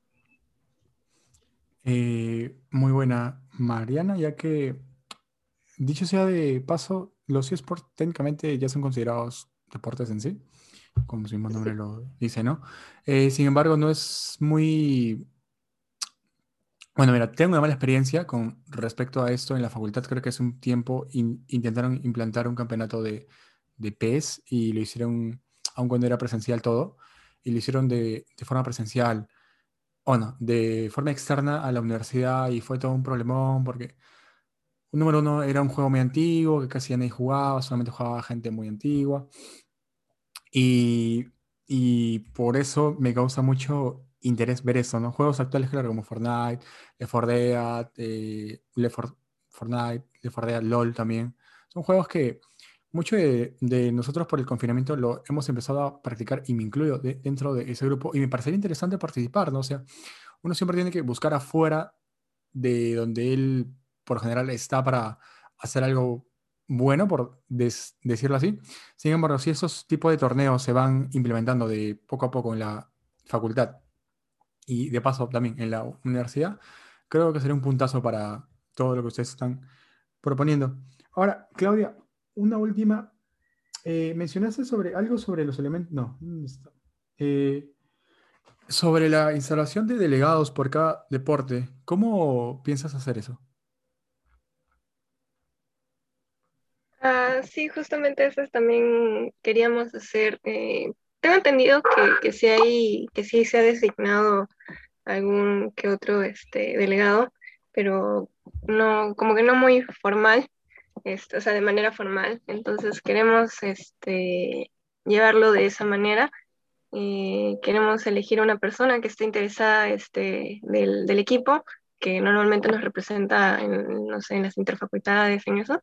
Eh, muy buena, Mariana, ya que, dicho sea de paso, los eSports técnicamente ya son considerados deportes en sí, como su mismo nombre lo dice, ¿no? Eh, sin embargo, no es muy... Bueno, mira, tengo una mala experiencia con respecto a esto en la facultad. Creo que hace un tiempo intentaron implantar un campeonato de, de PES y lo hicieron, aun cuando era presencial todo, y lo hicieron de, de forma presencial o no, de forma externa a la universidad y fue todo un problemón porque, número uno, era un juego muy antiguo que casi nadie jugaba, solamente jugaba gente muy antigua. Y, y por eso me causa mucho interés ver eso, ¿no? Juegos actuales, claro, como Fortnite, Left 4 Dead, eh, Left 4, Fortnite, Left 4 Dead, LOL también. Son juegos que mucho de, nosotros por el confinamiento lo hemos empezado a practicar y me incluyo dentro de ese grupo y me parecería interesante participar, ¿no? O sea, uno siempre tiene que buscar afuera de donde él por general está para hacer algo bueno, por decirlo así. Sin embargo, si esos tipos de torneos se van implementando de poco a poco en la facultad y de paso también en la universidad, creo que sería un puntazo para todo lo que ustedes están proponiendo. Ahora, Claudia, una última. Eh, mencionaste sobre algo sobre los elementos. No, eh, sobre la instalación de delegados por cada deporte. ¿Cómo piensas hacer eso? Ah, sí, justamente eso también queríamos hacer. Eh, tengo entendido que, que, sí hay, que sí se ha designado algún que otro este, delegado, pero no, como que no muy formal. Este, o sea, de manera formal. Entonces queremos este, llevarlo de esa manera. Eh, queremos elegir una persona que esté interesada este, del, del, equipo, que normalmente nos representa en, no sé, en las interfacultades, en eso.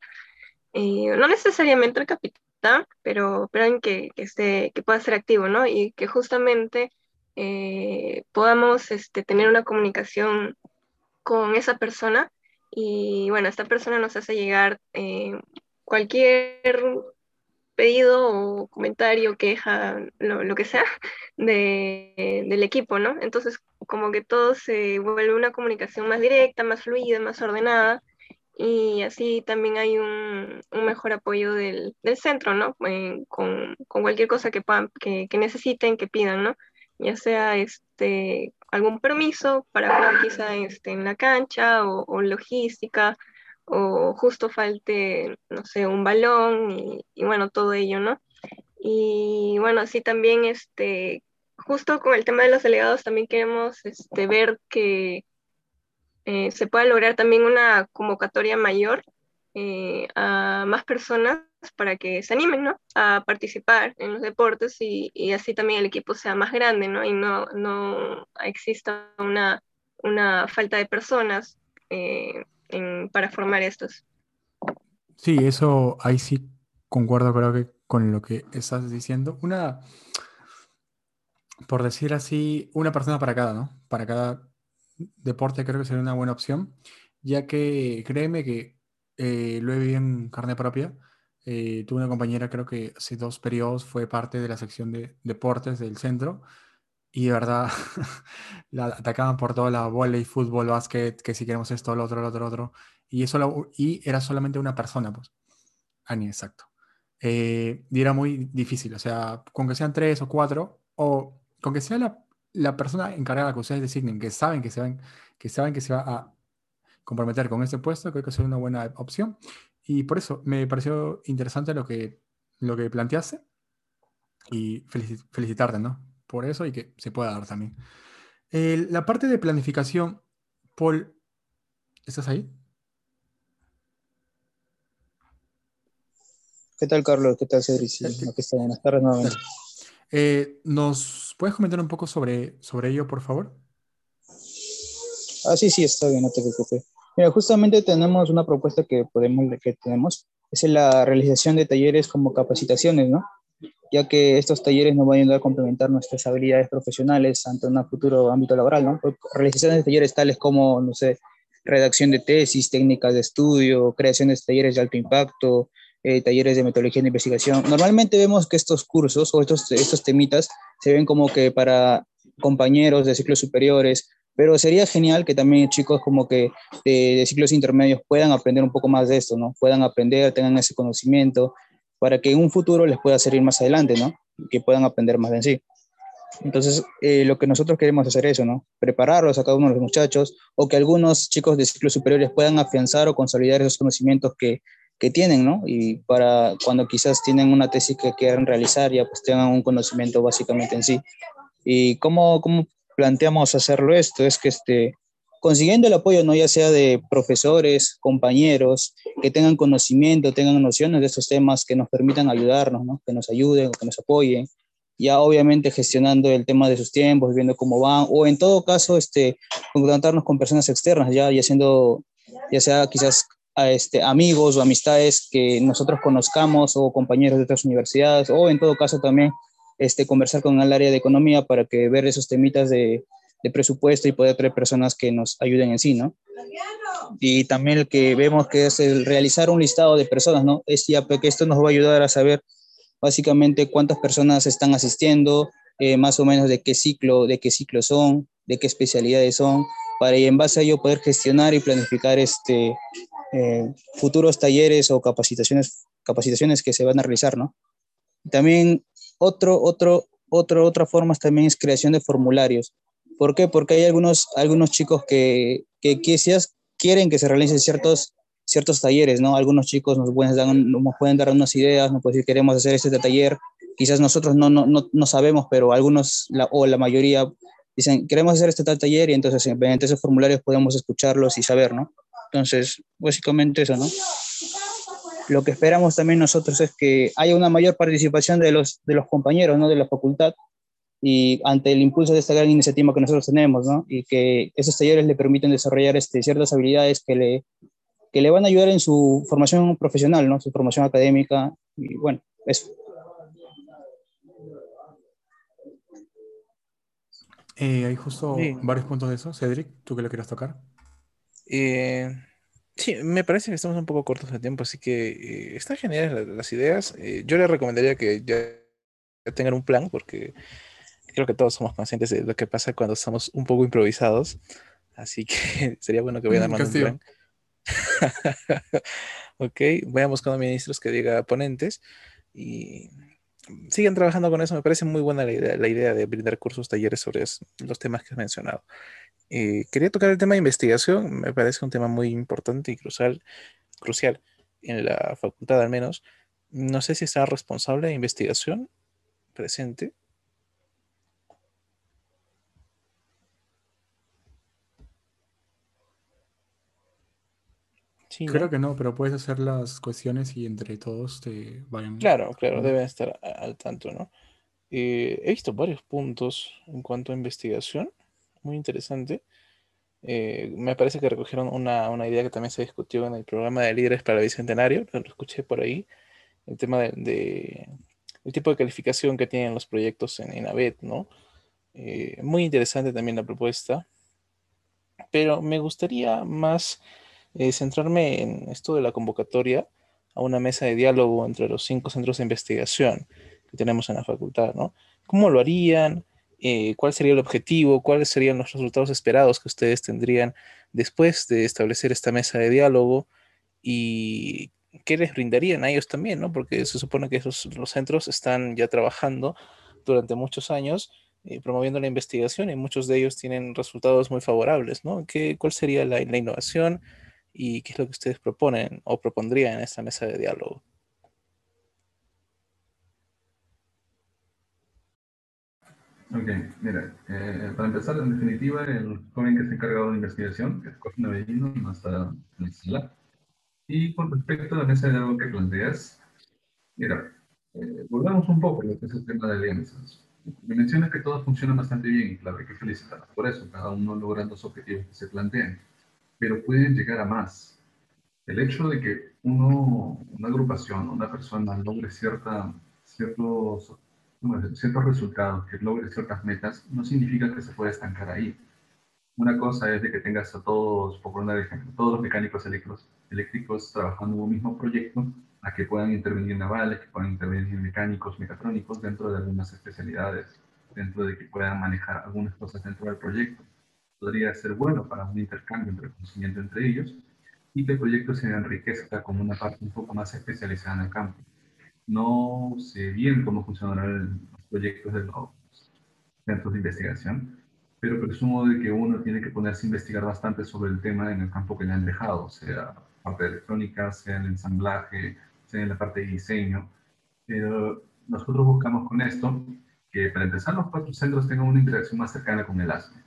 Eh, no necesariamente el capitán, pero, pero alguien que, que, esté, que pueda ser activo, ¿no? Y que justamente eh, podamos este, tener una comunicación con esa persona y bueno, esta persona nos hace llegar eh, cualquier pedido o comentario, queja, lo, que sea, de, del equipo, ¿no? Entonces, como que todo se vuelve una comunicación más directa, más fluida, más ordenada, y así también hay un, un mejor apoyo del, del centro, ¿no? Eh, con, con, cualquier cosa que, que, que necesiten, que pidan, ¿no? Ya sea este, algún permiso para jugar quizá este, en la cancha o, logística o justo falte, no sé, un balón y, bueno, todo ello, ¿no? Y bueno, así también, este, justo con el tema de los delegados, también queremos este, ver que eh, se pueda lograr también una convocatoria mayor eh, a más personas para que se animen ¿no? a participar en los deportes y, y, así también el equipo sea más grande ¿no? y no, no exista una, una falta de personas eh, para formar estos. Sí, eso ahí sí concuerdo creo que con lo que estás diciendo. Una, por decir así, una persona para cada, ¿no? Para cada deporte creo que sería una buena opción, ya que créeme que eh, lo he vivido en carne propia eh, tuve una compañera, creo que hace dos periodos fue parte de la sección de deportes del centro y de verdad la atacaban por toda la y fútbol, básquet, que si queremos esto, lo otro, lo otro, lo otro. Y, eso y era solamente una persona, pues. Ani, exacto. Eh, y era muy difícil, o sea, con que sean tres o cuatro, o con que sea la, la persona encargada que ustedes designen, que saben que se, van, que saben que se va a comprometer con este puesto, creo que es una buena opción. Y por eso me pareció interesante lo que, lo que planteaste y felicitarte, ¿no? Por eso y que se pueda dar también. la parte de planificación, Paul, ¿estás ahí? ¿Qué tal, Carlos? ¿Qué tal, Cedric? Sí, aquí está. Buenas tardes nuevamente. Eh, ¿Nos puedes comentar un poco sobre, sobre ello, por favor? Ah, sí, sí, está bien, no te preocupes. Mira, justamente tenemos una propuesta que podemos, que tenemos, es la realización de talleres como capacitaciones, ¿no? Ya que estos talleres nos van a ayudar a complementar nuestras habilidades profesionales ante un futuro ámbito laboral, ¿no? Realización de talleres tales como, no sé, redacción de tesis, técnicas de estudio, creación de talleres de alto impacto, eh, talleres de metodología de investigación. Normalmente vemos que estos cursos o estos, estos temitas se ven como que para compañeros de ciclos superiores pero sería genial que también chicos como que de, ciclos intermedios puedan aprender un poco más de esto, ¿no? Puedan aprender, tengan ese conocimiento, para que en un futuro les pueda servir más adelante, ¿no? Que puedan aprender más de en sí. Entonces, eh, lo que nosotros queremos hacer es eso, ¿no? Prepararlos a cada uno de los muchachos o que algunos chicos de ciclos superiores puedan afianzar o consolidar esos conocimientos que, que tienen, ¿no? Y para cuando quizás tienen una tesis que quieran realizar, ya pues tengan un conocimiento básicamente en sí. ¿Y cómo, cómo planteamos hacerlo esto es que este, consiguiendo el apoyo, ¿no? ya sea de profesores, compañeros, que tengan conocimiento, tengan nociones de estos temas, que nos permitan ayudarnos, ¿no? que nos ayuden, que nos apoyen, ya obviamente gestionando el tema de sus tiempos, viendo cómo van, o en todo caso, este, contactarnos con personas externas, ya, ya siendo, ya sea quizás a este, amigos o amistades que nosotros conozcamos o compañeros de otras universidades, o en todo caso también este, conversar con el área de economía para que ver esos temitas de, presupuesto y poder traer personas que nos ayuden en sí, ¿no? Y también el que vemos que es el realizar un listado de personas, ¿no? Es ya que esto nos va a ayudar a saber básicamente cuántas personas están asistiendo, eh, más o menos de qué ciclo, de qué ciclo son, de qué especialidades son, para y en base a ello poder gestionar y planificar este, eh, futuros talleres o capacitaciones, capacitaciones que se van a realizar, ¿no? También otro, otro, otro, otra forma también es creación de formularios. ¿Por qué? Porque hay algunos, algunos chicos que, que quizás quieren que se realicen ciertos, ciertos talleres, ¿no? Algunos chicos nos pueden, dar, nos pueden dar unas ideas, nos pueden decir, queremos hacer este taller. Quizás nosotros no, no, no, no sabemos, pero algunos la, o la mayoría dicen, queremos hacer este tal taller y entonces mediante esos formularios podemos escucharlos y saber, ¿no? Entonces, básicamente eso, ¿no? Lo que esperamos también nosotros es que haya una mayor participación de los, de los compañeros ¿no? de la facultad y ante el impulso de esta gran iniciativa que nosotros tenemos, ¿no? y que esos talleres le permiten desarrollar este, ciertas habilidades que le, que le van a ayudar en su formación profesional, ¿no? su formación académica, y bueno, eso. Eh, hay justo varios puntos de eso. Cedric, ¿tú que lo quieras tocar? Eh, Sí, me parece que estamos un poco cortos de tiempo, así que eh, están geniales las, ideas. Eh, yo les recomendaría que ya tengan un plan, porque creo que todos somos conscientes de lo que pasa cuando estamos un poco improvisados. Así que sería bueno que vayan mm, armando un plan. ok, vayan buscando ministros que diga ponentes y sigan trabajando con eso. Me parece muy buena la idea, la idea de brindar cursos, talleres sobre los temas que has mencionado. Eh, quería tocar el tema de investigación, me parece un tema muy importante y crucial, crucial en la facultad al menos. No sé si está responsable de investigación presente. Creo que no, pero puedes hacer las cuestiones y entre todos te vayan. Claro, claro, deben estar al tanto, ¿no? Eh, he visto varios puntos en cuanto a investigación muy interesante. Eh, me parece que recogieron una, una, idea que también se discutió en el programa de líderes para el Bicentenario, lo escuché por ahí, el tema de, el tipo de calificación que tienen los proyectos en, en ABET, ¿no? Eh, muy interesante también la propuesta, pero me gustaría más eh, centrarme en esto de la convocatoria a una mesa de diálogo entre los cinco centros de investigación que tenemos en la facultad, ¿no? ¿Cómo lo harían? Eh, cuál sería el objetivo, cuáles serían los resultados esperados que ustedes tendrían después de establecer esta mesa de diálogo y qué les brindarían a ellos también, ¿no? Porque se supone que esos, los centros están ya trabajando durante muchos años eh, promoviendo la investigación y muchos de ellos tienen resultados muy favorables, ¿no? ¿Qué, ¿Cuál sería la, la innovación y qué es lo que ustedes proponen o propondrían en esta mesa de diálogo? Ok, mira, eh, para empezar, en definitiva, el joven que está encargado de investigación, que es Cosme Bellino, no está en la sala. Y con respecto a la mesa de diálogo que planteas, mira, eh, volvamos un poco a lo que es el tema de alianzas. Me mencionas que todo funciona bastante bien, claro, hay que felicitarlos por eso, cada uno logrando los objetivos que se plantean, pero pueden llegar a más. El hecho de que uno, una agrupación, una persona logre cierta, ciertos, ciertos resultados, que logre ciertas metas, no significa que se pueda estancar ahí. Una cosa es de que tengas a todos, por poner ejemplo, todos los mecánicos eléctricos trabajando en un mismo proyecto, a que puedan intervenir navales, que puedan intervenir mecánicos, mecatrónicos dentro de algunas especialidades, dentro de que puedan manejar algunas cosas dentro del proyecto. Podría ser bueno para un intercambio entre conocimiento entre ellos y que el proyecto se enriquezca como una parte un poco más especializada en el campo. No sé bien cómo funcionarán los proyectos de los centros de investigación, pero presumo de que uno tiene que ponerse a investigar bastante sobre el tema en el campo que le han dejado, sea parte de electrónica, sea el ensamblaje, sea en la parte de diseño. Pero nosotros buscamos con esto que para empezar los cuatro centros tengan una interacción más cercana con el ASME.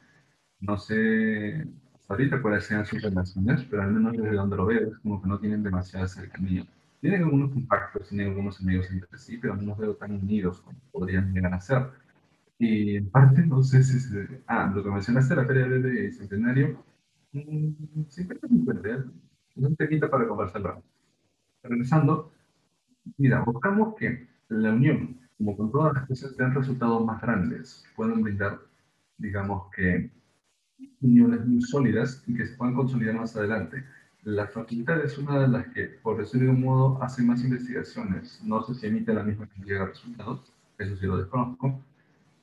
No sé ahorita cuáles sean sus relaciones, pero al menos desde donde lo veo es como que no tienen demasiada cercanía. Tienen algunos contactos, tienen algunos amigos entre sí, pero no los veo tan unidos como podrían llegar a ser. Y en parte, no sé si se... Ah, lo que mencionaste, la feria de Centenario, mmm, siempre me encuentro, un temita para conversarlo. Regresando, mira, buscamos que la unión, como con todas las cosas, den resultados más grandes, puedan brindar, digamos que, uniones muy sólidas y que se puedan consolidar más adelante. La facultad es una de las que, por decirlo de un modo, hace más investigaciones. No sé si emite la misma cantidad de resultados, eso sí lo desconozco,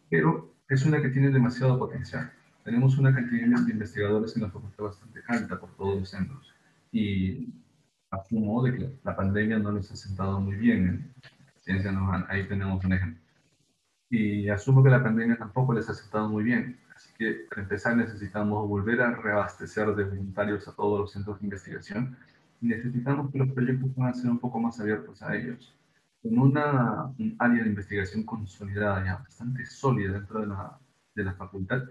pero es una que tiene demasiado potencial. Tenemos una cantidad de investigadores en la facultad bastante alta por todos los centros y asumo de que la pandemia no les ha sentado muy bien. Ciencia ahí tenemos un ejemplo. Y asumo que la pandemia tampoco les ha sentado muy bien. Así que para empezar necesitamos volver a reabastecer de voluntarios a todos los centros de investigación y necesitamos que los proyectos puedan ser un poco más abiertos a ellos. Con una un área de investigación consolidada ya bastante sólida dentro de la, de la facultad,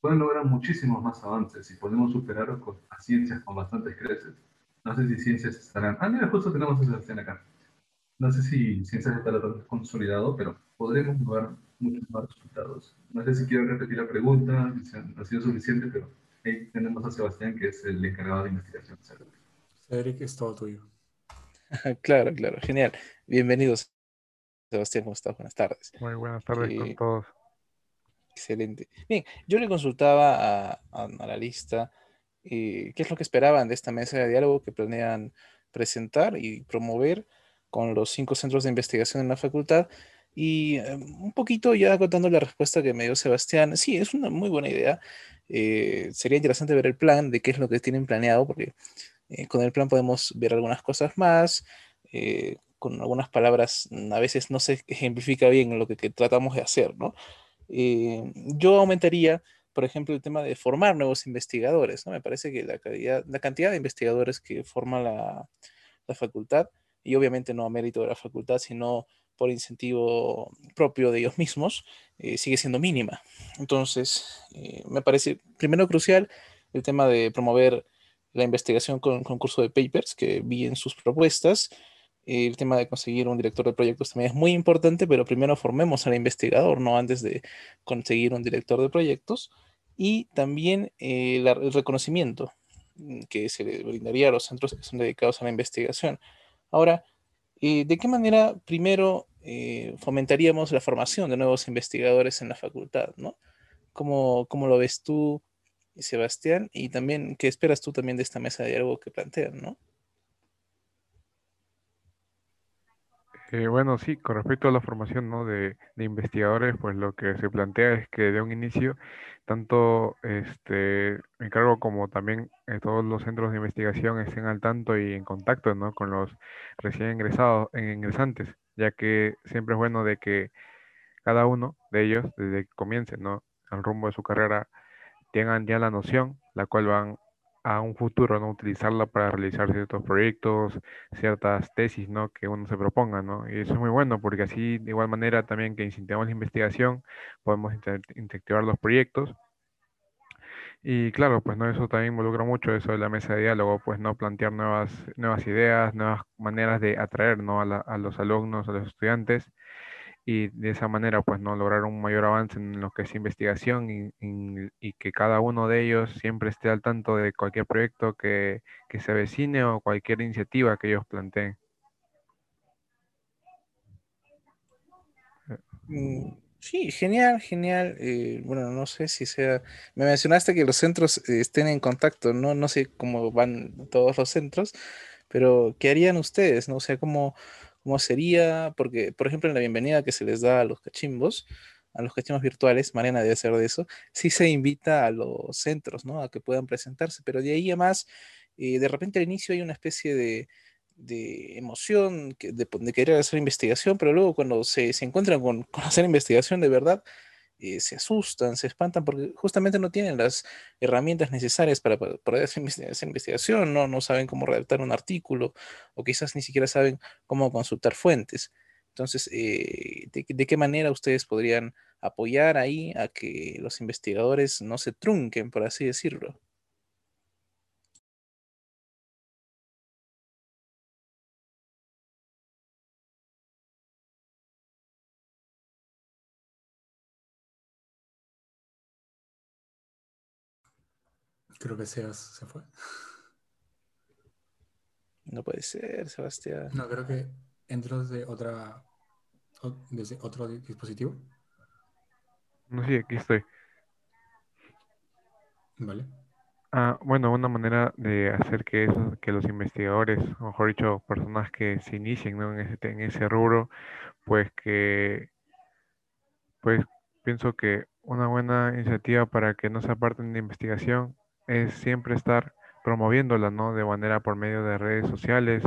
pueden lograr muchísimos más avances y podemos superar a ciencias con bastantes creces. No sé si ciencias estarán... Ah, mira, justo tenemos a Sebastián acá. No sé si ciencias estará consolidado, pero podremos lograr muchos más resultados. No sé si quiero repetir la pregunta, no ha sido suficiente, pero ahí tenemos a Sebastián, que es el encargado de investigación. Cedric, es todo tuyo. claro, claro, genial. Bienvenidos, Sebastián, ¿cómo estás? Buenas tardes. Muy buenas tardes con todos. Excelente. Bien, yo le consultaba a, la lista eh, qué es lo que esperaban de esta mesa de diálogo que planean presentar y promover con los cinco centros de investigación en la facultad. Y eh, un poquito ya contando la respuesta que me dio Sebastián, sí, es una muy buena idea. Eh, sería interesante ver el plan de qué es lo que tienen planeado, porque con el plan podemos ver algunas cosas más. con algunas palabras a veces no se ejemplifica bien lo que, que tratamos de hacer, ¿no? Eh, yo aumentaría, por ejemplo, el tema de formar nuevos investigadores. ¿no? Me parece que la, la cantidad de investigadores que forma la, la, facultad, y obviamente no a mérito de la facultad, sino por incentivo propio de ellos mismos, eh, sigue siendo mínima. Entonces, eh, me parece primero crucial el tema de promover la investigación con concurso de papers que vi en sus propuestas el tema de conseguir un director de proyectos también es muy importante, pero primero formemos al investigador, ¿no? Antes de conseguir un director de proyectos. Y también eh, el reconocimiento mm, que se le brindaría a los centros que son dedicados a la investigación. Ahora, eh, ¿de qué manera primero eh, fomentaríamos la formación de nuevos investigadores en la facultad, ¿no? ¿Cómo, ¿Cómo, lo ves tú, Sebastián? Y también, ¿qué esperas tú también de esta mesa de diálogo que plantean, ¿no? Eh, bueno, sí, con respecto a la formación ¿no? de, investigadores, pues lo que se plantea es que de un inicio, tanto este encargo como también eh, todos los centros de investigación estén al tanto y en contacto ¿no? con los recién ingresados, ingresantes, ya que siempre es bueno de que cada uno de ellos, desde que comiencen, ¿no? Al rumbo de su carrera, tengan ya la noción, la cual van a un futuro, ¿no? Utilizarla para realizar ciertos proyectos, ciertas tesis, ¿no? Que uno se proponga, ¿no? Y eso es muy bueno porque así, de igual manera, también que incentivamos la investigación, podemos incentivar los proyectos. Y claro, pues no, eso también involucra mucho eso de la mesa de diálogo, pues no plantear nuevas, nuevas ideas, nuevas maneras de atraer, ¿no? a, a los alumnos, a los estudiantes y de esa manera pues no lograr un mayor avance en lo que es investigación y, que cada uno de ellos siempre esté al tanto de cualquier proyecto que, se avecine o cualquier iniciativa que ellos planteen. Mm, sí, genial, genial. Eh, bueno, no sé si sea. Me mencionaste que los centros eh, estén en contacto, ¿no? No sé cómo van todos los centros, pero ¿qué harían ustedes? ¿No? O sea, ¿cómo, cómo sería, porque, por ejemplo, en la bienvenida que se les da a los cachimbos, a los cachimbos virtuales, Mariana debe ser de eso, sí se invita a los centros, ¿no? A que puedan presentarse, pero de ahí además, eh, de repente al inicio hay una especie de, emoción de, querer hacer investigación, pero luego cuando se, encuentran con, con hacer investigación de verdad, eh, se asustan, se espantan porque justamente no tienen las herramientas necesarias para poder hacer, investigación, ¿no? no saben cómo redactar un artículo o quizás ni siquiera saben cómo consultar fuentes. Entonces, eh, ¿de, qué manera ustedes podrían apoyar ahí a que los investigadores no se trunquen, por así decirlo? Creo que Sebas se fue. No puede ser, Sebastián. No, creo que entró desde otra desde otro dispositivo. No, sí, aquí estoy. Vale. Ah, bueno, una manera de hacer que eso, que los investigadores, o mejor dicho, personas que se inicien en, ese, en ese rubro, pues que, pues pienso que una buena iniciativa para que no se aparten de investigación es siempre estar promoviéndola, ¿no? De manera por medio de redes sociales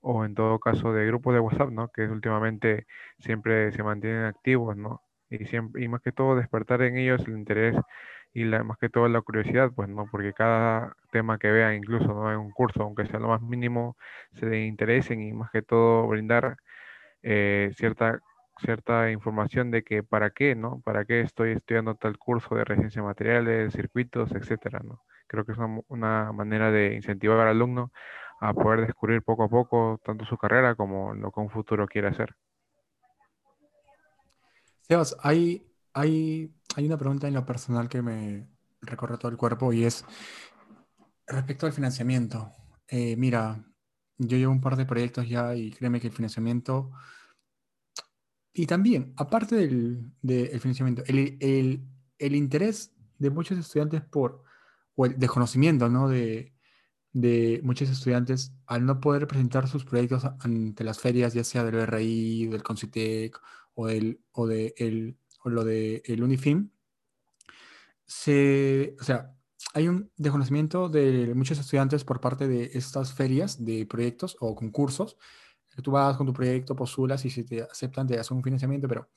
o en todo caso de grupos de WhatsApp, ¿no? Que últimamente siempre se mantienen activos, ¿no? Y, siempre, y más que todo despertar en ellos el interés y la, más que todo la curiosidad, pues, ¿no? Porque cada tema que vean, incluso, ¿no? En un curso, aunque sea lo más mínimo, se interesen y más que todo brindar eh, cierta cierta información de que para qué, ¿no? ¿Para qué estoy estudiando tal curso de residencia de materiales, circuitos, etcétera, ¿no? Creo que es una, manera de incentivar al alumno a poder descubrir poco a poco tanto su carrera como lo que un futuro quiere hacer. Sebas, hay, hay, hay una pregunta en lo personal que me recorre todo el cuerpo y es respecto al financiamiento. Eh, mira, yo llevo un par de proyectos ya y créeme que el financiamiento... Y también, aparte del, financiamiento, el, el interés de muchos estudiantes por o el desconocimiento ¿no? de, de muchos estudiantes al no poder presentar sus proyectos ante las ferias, ya sea del RI, del Concitec o, del, o, de el, o lo de el Unifim, se, o sea, hay un desconocimiento de muchos estudiantes por parte de estas ferias de proyectos o concursos. Tú vas con tu proyecto, postulas y si te aceptan te hacen un financiamiento, pero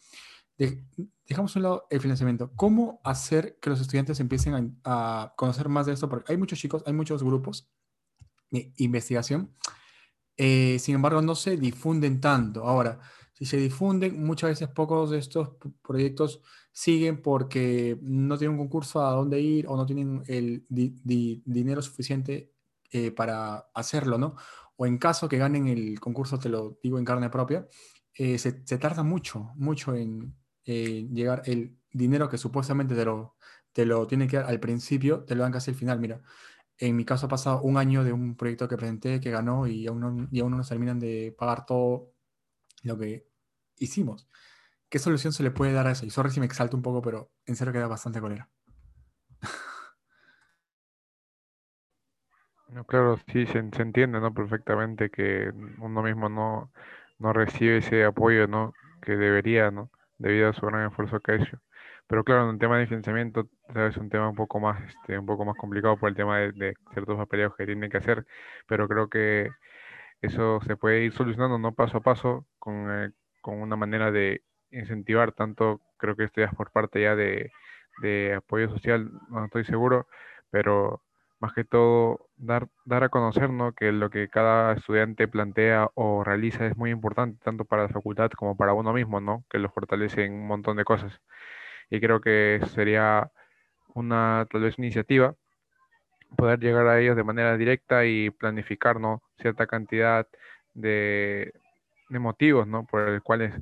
dejamos un lado el financiamiento. ¿Cómo hacer que los estudiantes empiecen a, conocer más de esto? Porque hay muchos chicos, hay muchos grupos de investigación, eh, sin embargo no se difunden tanto. Ahora, si se difunden, muchas veces pocos de estos proyectos siguen porque no tienen un concurso a dónde ir o no tienen el dinero suficiente eh, para hacerlo, ¿no? O en caso que ganen el concurso, te lo digo en carne propia, eh, se, se, tarda mucho, mucho en, eh, llegar el dinero que supuestamente te lo, te lo tiene que dar al principio, te lo dan casi al final. Mira, en mi caso ha pasado un año de un proyecto que presenté, que ganó y aún no, y aún no nos terminan de pagar todo lo que hicimos. ¿Qué solución se le puede dar a eso? Y sorry si me exalto un poco, pero en serio queda bastante colera. No, claro, sí, se, entiende, ¿no? Perfectamente que uno mismo no, no recibe ese apoyo, ¿no? Que debería, ¿no? Debido a su gran esfuerzo hecho. Pero claro, en el tema de financiamiento es un tema un poco más, este, un poco más complicado por el tema de, ciertos papeleos que tienen que hacer, pero creo que eso se puede ir solucionando no paso a paso con, eh, con una manera de incentivar tanto, creo que esto ya es por parte ya de, de apoyo social, no estoy seguro, pero más que todo dar, dar a conocer ¿no? que lo que cada estudiante plantea o realiza es muy importante, tanto para la facultad como para uno mismo, ¿no? que lo fortalece en un montón de cosas. Y creo que sería una tal vez iniciativa poder llegar a ellos de manera directa y planificar ¿no? cierta cantidad de, de motivos ¿no? por los cuales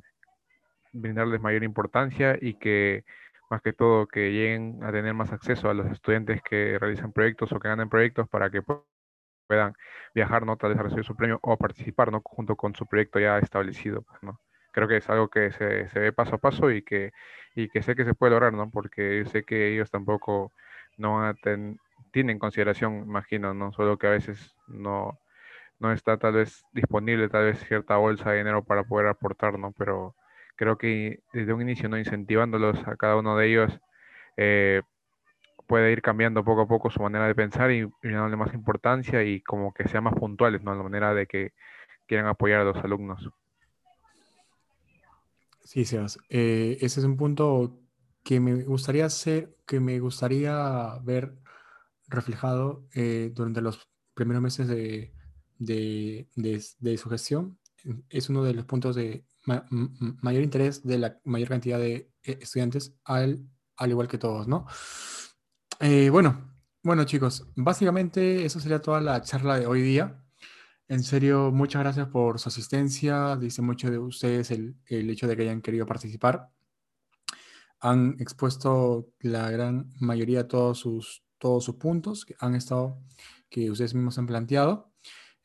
brindarles mayor importancia y que más que todo que lleguen a tener más acceso a los estudiantes que realizan proyectos o que ganan proyectos para que puedan viajar, ¿no? Tal vez a recibir su premio o participar, ¿no? Junto con su proyecto ya establecido, pues, ¿no? Creo que es algo que se, se ve paso a paso y que, y que sé que se puede lograr, ¿no? Porque sé que ellos tampoco no tienen consideración, imagino, ¿no? Solo que a veces no, no está tal vez disponible tal vez cierta bolsa de dinero para poder aportar, ¿no? Pero creo que desde un inicio, ¿no? incentivándolos a cada uno de ellos, eh, puede ir cambiando poco a poco su manera de pensar y, dándole más importancia y como que sean más puntuales, ¿no? La manera de que quieran apoyar a los alumnos. Sí, Sebas. Eh, ese es un punto que me gustaría hacer, que me gustaría ver reflejado eh, durante los primeros meses de, de, de, su gestión. Es uno de los puntos de mayor interés de la mayor cantidad de eh, estudiantes, al, al igual que todos, ¿no? Eh, bueno, bueno chicos, básicamente eso sería toda la charla de hoy día. En serio, muchas gracias por su asistencia. Dice mucho de ustedes el, el hecho de que hayan querido participar. Han expuesto la gran mayoría de todos sus, todos sus puntos que han estado, que ustedes mismos han planteado.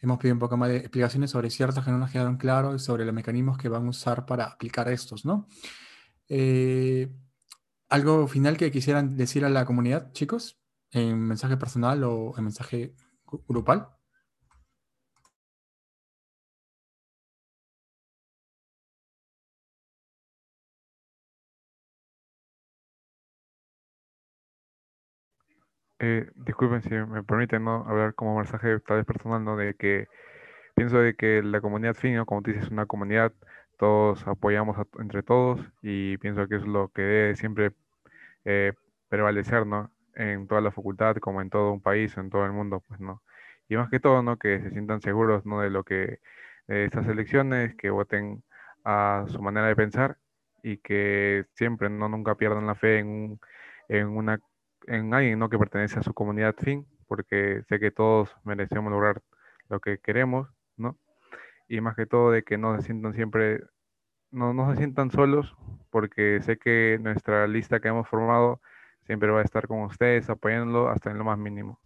Hemos pedido un poco más de explicaciones sobre ciertos que no nos quedaron claros y sobre los mecanismos que van a usar para aplicar estos, ¿no? Eh, ¿Algo final que quisieran decir a la comunidad, chicos? ¿En mensaje personal o en mensaje grupal? Eh, disculpen si me permiten ¿no? hablar como mensaje tal vez personal, ¿no? De que pienso de que la comunidad FIN, como tú dices, es una comunidad, todos apoyamos entre todos y pienso que es lo que debe siempre eh, prevalecer, ¿no? En toda la facultad, como en todo un país, en todo el mundo, pues, ¿no? Y más que todo, ¿no? Que se sientan seguros, ¿no? De lo que, de estas elecciones, que voten a su manera de pensar y que siempre, ¿no? Nunca pierdan la fe en, en una en alguien ¿no? que pertenece a su comunidad fin, porque sé que todos merecemos lograr lo que queremos, ¿no? Y más que todo de que no se sientan siempre, no, no se sientan solos, porque sé que nuestra lista que hemos formado siempre va a estar con ustedes, apoyándolo hasta en lo más mínimo.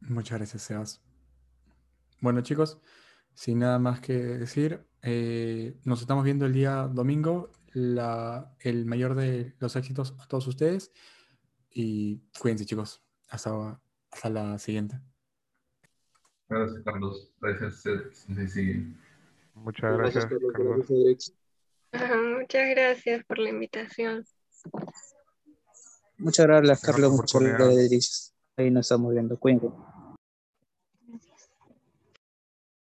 Muchas gracias, Sebas. Bueno, chicos, sin nada más que decir, eh, nos estamos viendo el día domingo el mayor de los éxitos a todos ustedes y cuídense chicos. Hasta, hasta la siguiente. Gracias, Carlos. Gracias. Muchas gracias, Muchas gracias por la invitación. Muchas gracias, Carlos. Muchas gracias. Ahí nos estamos viendo. Cuídense.